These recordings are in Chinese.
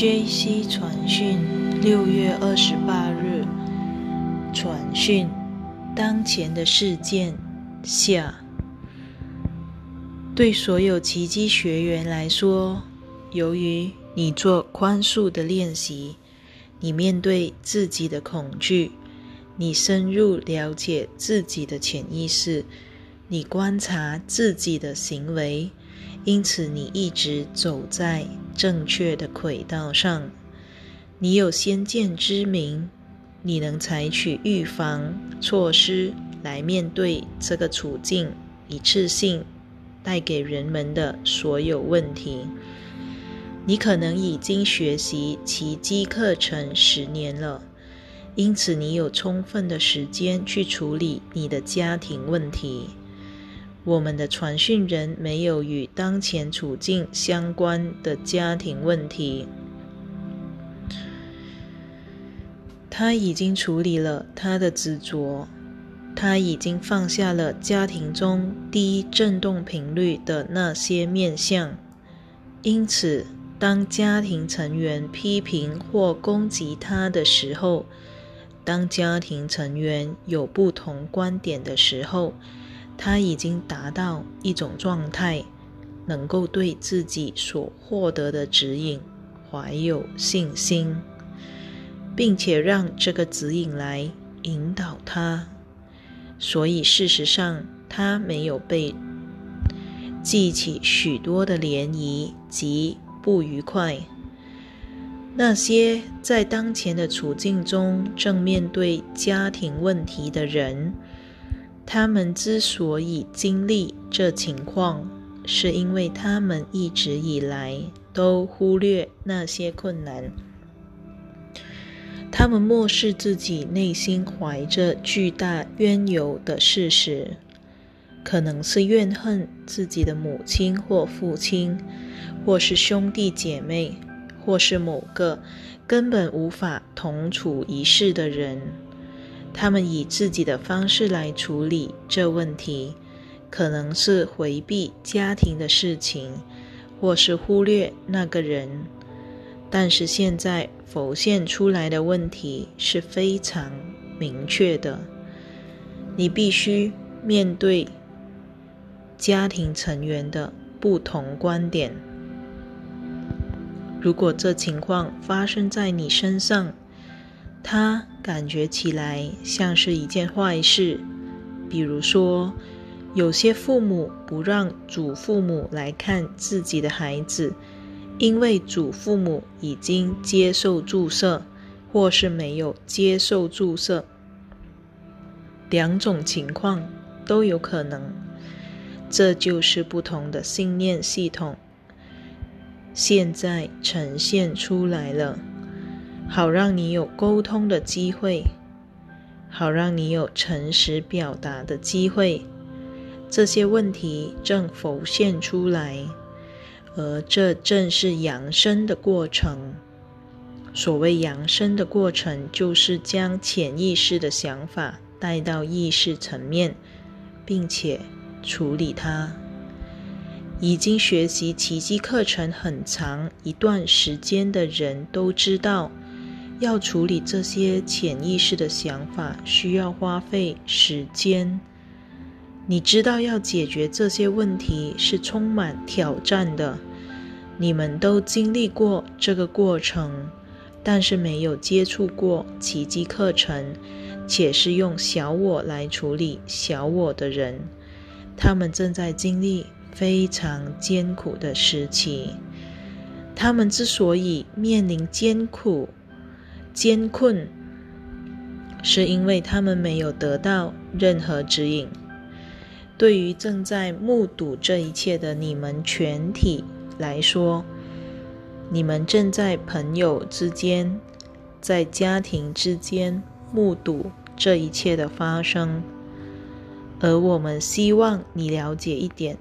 J.C. 传讯，六月二十八日，传讯：当前的事件下，对所有奇迹学员来说，由于你做宽恕的练习，你面对自己的恐惧，你深入了解自己的潜意识，你观察自己的行为。因此，你一直走在正确的轨道上。你有先见之明，你能采取预防措施来面对这个处境，一次性带给人们的所有问题。你可能已经学习奇迹课程十年了，因此你有充分的时间去处理你的家庭问题。我们的传讯人没有与当前处境相关的家庭问题，他已经处理了他的执着，他已经放下了家庭中低振动频率的那些面相。因此，当家庭成员批评或攻击他的时候，当家庭成员有不同观点的时候，他已经达到一种状态，能够对自己所获得的指引怀有信心，并且让这个指引来引导他。所以，事实上，他没有被激起许多的涟漪及不愉快。那些在当前的处境中正面对家庭问题的人。他们之所以经历这情况，是因为他们一直以来都忽略那些困难。他们漠视自己内心怀着巨大冤由的事实，可能是怨恨自己的母亲或父亲，或是兄弟姐妹，或是某个根本无法同处一室的人。他们以自己的方式来处理这问题，可能是回避家庭的事情，或是忽略那个人。但是现在浮现出来的问题是非常明确的，你必须面对家庭成员的不同观点。如果这情况发生在你身上，他感觉起来像是一件坏事，比如说，有些父母不让祖父母来看自己的孩子，因为祖父母已经接受注射，或是没有接受注射。两种情况都有可能，这就是不同的信念系统现在呈现出来了。好让你有沟通的机会，好让你有诚实表达的机会。这些问题正浮现出来，而这正是扬升的过程。所谓扬升的过程，就是将潜意识的想法带到意识层面，并且处理它。已经学习奇迹课程很长一段时间的人都知道。要处理这些潜意识的想法，需要花费时间。你知道，要解决这些问题是充满挑战的。你们都经历过这个过程，但是没有接触过奇迹课程，且是用小我来处理小我的人，他们正在经历非常艰苦的时期。他们之所以面临艰苦，艰困，是因为他们没有得到任何指引。对于正在目睹这一切的你们全体来说，你们正在朋友之间、在家庭之间目睹这一切的发生。而我们希望你了解一点：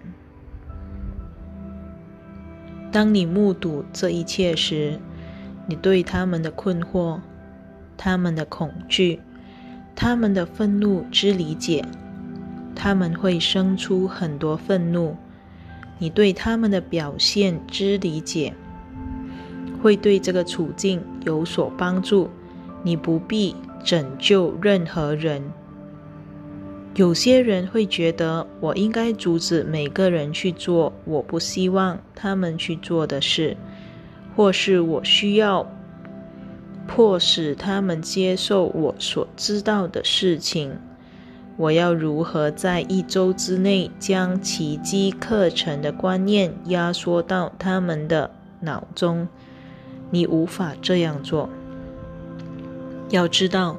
当你目睹这一切时，你对他们的困惑、他们的恐惧、他们的愤怒之理解，他们会生出很多愤怒。你对他们的表现之理解，会对这个处境有所帮助。你不必拯救任何人。有些人会觉得，我应该阻止每个人去做我不希望他们去做的事，或是我需要迫使他们接受我所知道的事情。我要如何在一周之内将奇迹课程的观念压缩到他们的脑中？你无法这样做。要知道，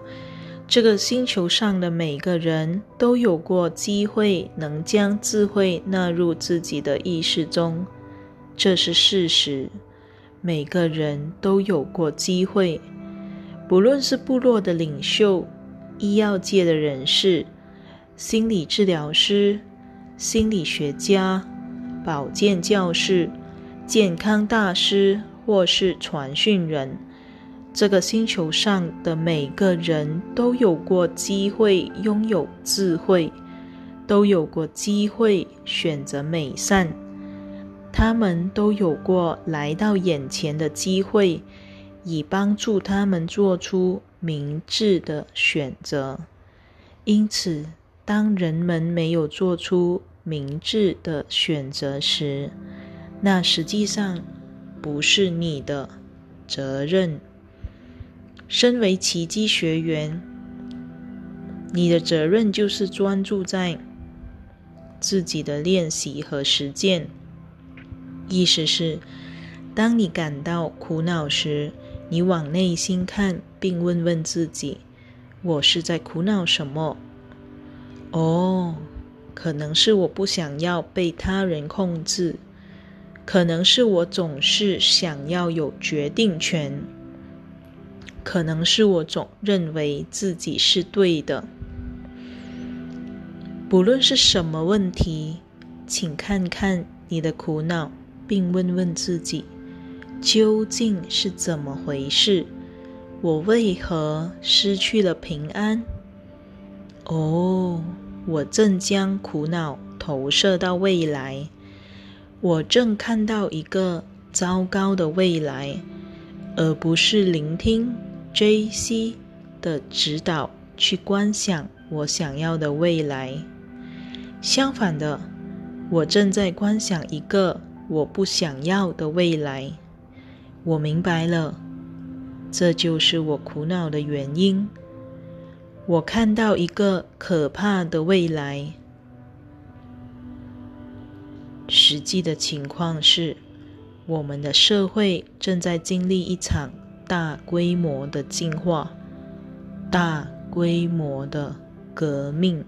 这个星球上的每个人都有过机会能将智慧纳入自己的意识中，这是事实。每个人都有过机会，不论是部落的领袖、医药界的人士。心理治疗师、心理学家、保健教师、健康大师，或是传讯人，这个星球上的每个人都有过机会拥有智慧，都有过机会选择美善，他们都有过来到眼前的机会，以帮助他们做出明智的选择。因此。当人们没有做出明智的选择时，那实际上不是你的责任。身为奇迹学员，你的责任就是专注在自己的练习和实践。意思是，当你感到苦恼时，你往内心看，并问问自己：我是在苦恼什么？哦，可能是我不想要被他人控制，可能是我总是想要有决定权，可能是我总认为自己是对的。不论是什么问题，请看看你的苦恼，并问问自己，究竟是怎么回事？我为何失去了平安？哦，我正将苦恼投射到未来，我正看到一个糟糕的未来，而不是聆听 J.C. 的指导去观想我想要的未来。相反的，我正在观想一个我不想要的未来。我明白了，这就是我苦恼的原因。我看到一个可怕的未来。实际的情况是，我们的社会正在经历一场大规模的进化、大规模的革命。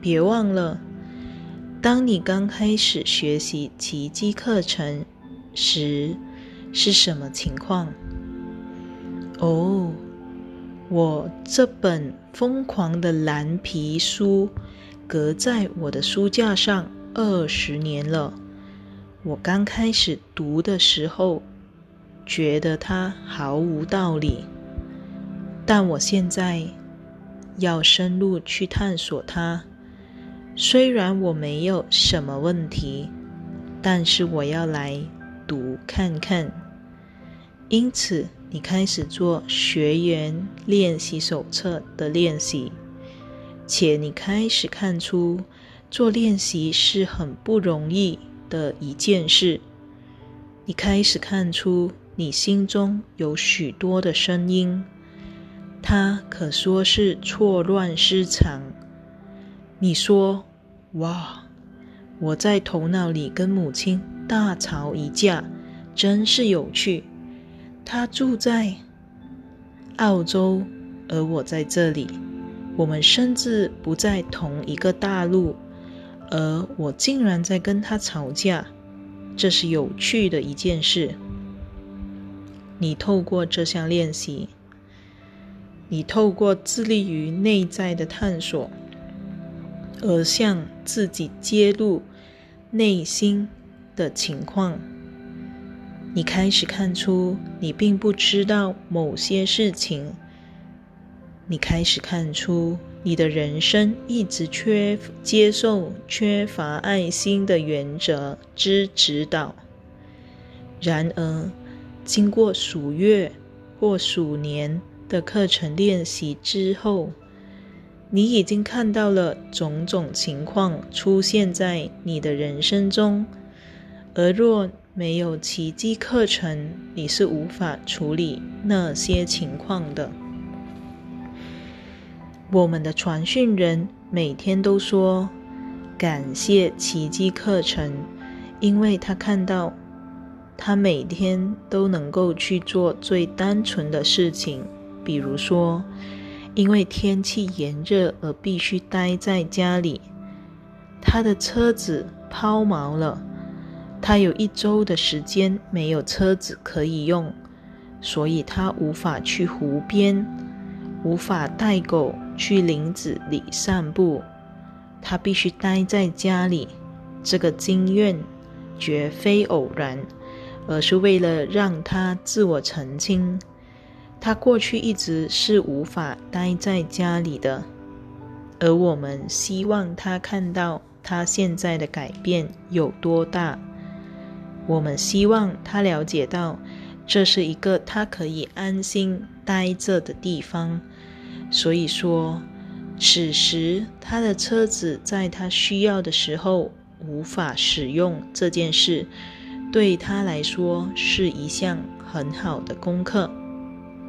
别忘了，当你刚开始学习奇迹课程时，是什么情况？哦，我这本疯狂的蓝皮书搁在我的书架上二十年了。我刚开始读的时候，觉得它毫无道理，但我现在要深入去探索它。虽然我没有什么问题，但是我要来读看看。因此。你开始做学员练习手册的练习，且你开始看出做练习是很不容易的一件事。你开始看出你心中有许多的声音，它可说是错乱失常。你说：“哇，我在头脑里跟母亲大吵一架，真是有趣。”她住在澳洲，而我在这里。我们甚至不在同一个大陆，而我竟然在跟她吵架，这是有趣的一件事。你透过这项练习，你透过致力于内在的探索，而向自己揭露内心的情况。你开始看出，你并不知道某些事情。你开始看出，你的人生一直缺接受缺乏爱心的原则之指导。然而，经过数月或数年的课程练习之后，你已经看到了种种情况出现在你的人生中，而若没有奇迹课程，你是无法处理那些情况的。我们的传讯人每天都说感谢奇迹课程，因为他看到他每天都能够去做最单纯的事情，比如说。因为天气炎热而必须待在家里，他的车子抛锚了，他有一周的时间没有车子可以用，所以他无法去湖边，无法带狗去林子里散步，他必须待在家里。这个经验绝非偶然，而是为了让他自我澄清。他过去一直是无法待在家里的，而我们希望他看到他现在的改变有多大。我们希望他了解到，这是一个他可以安心待着的地方。所以说，此时他的车子在他需要的时候无法使用这件事，对他来说是一项很好的功课。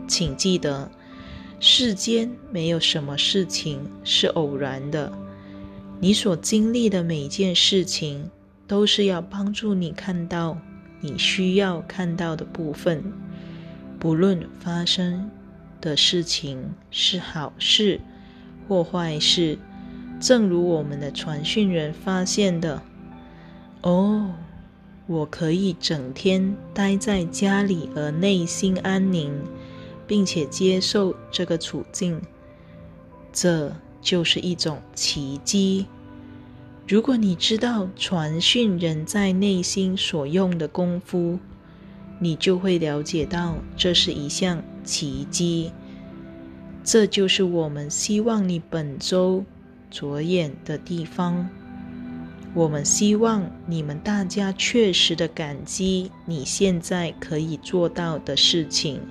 请记得，世间没有什么事情是偶然的。你所经历的每件事情，都是要帮助你看到你需要看到的部分。不论发生的事情是好事或坏事，正如我们的传讯人发现的：“哦，我可以整天待在家里而内心安宁。”并且接受这个处境，这就是一种奇迹。如果你知道传讯人在内心所用的功夫，你就会了解到这是一项奇迹。这就是我们希望你本周着眼的地方。我们希望你们大家确实的感激你现在可以做到的事情。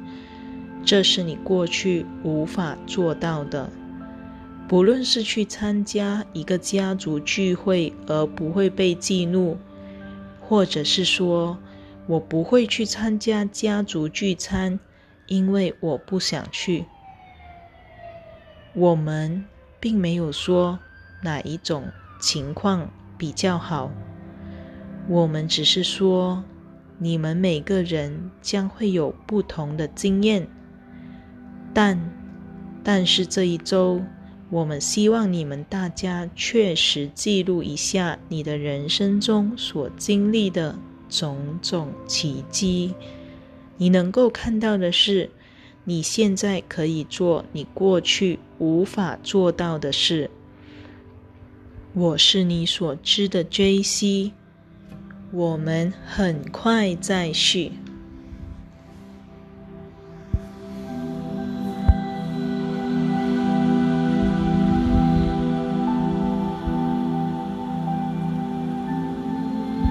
这是你过去无法做到的。不论是去参加一个家族聚会而不会被激怒，或者是说我不会去参加家族聚餐，因为我不想去。我们并没有说哪一种情况比较好，我们只是说你们每个人将会有不同的经验。但，但是这一周，我们希望你们大家确实记录一下你的人生中所经历的种种奇迹。你能够看到的是，你现在可以做你过去无法做到的事。我是你所知的 J.C.，我们很快再续。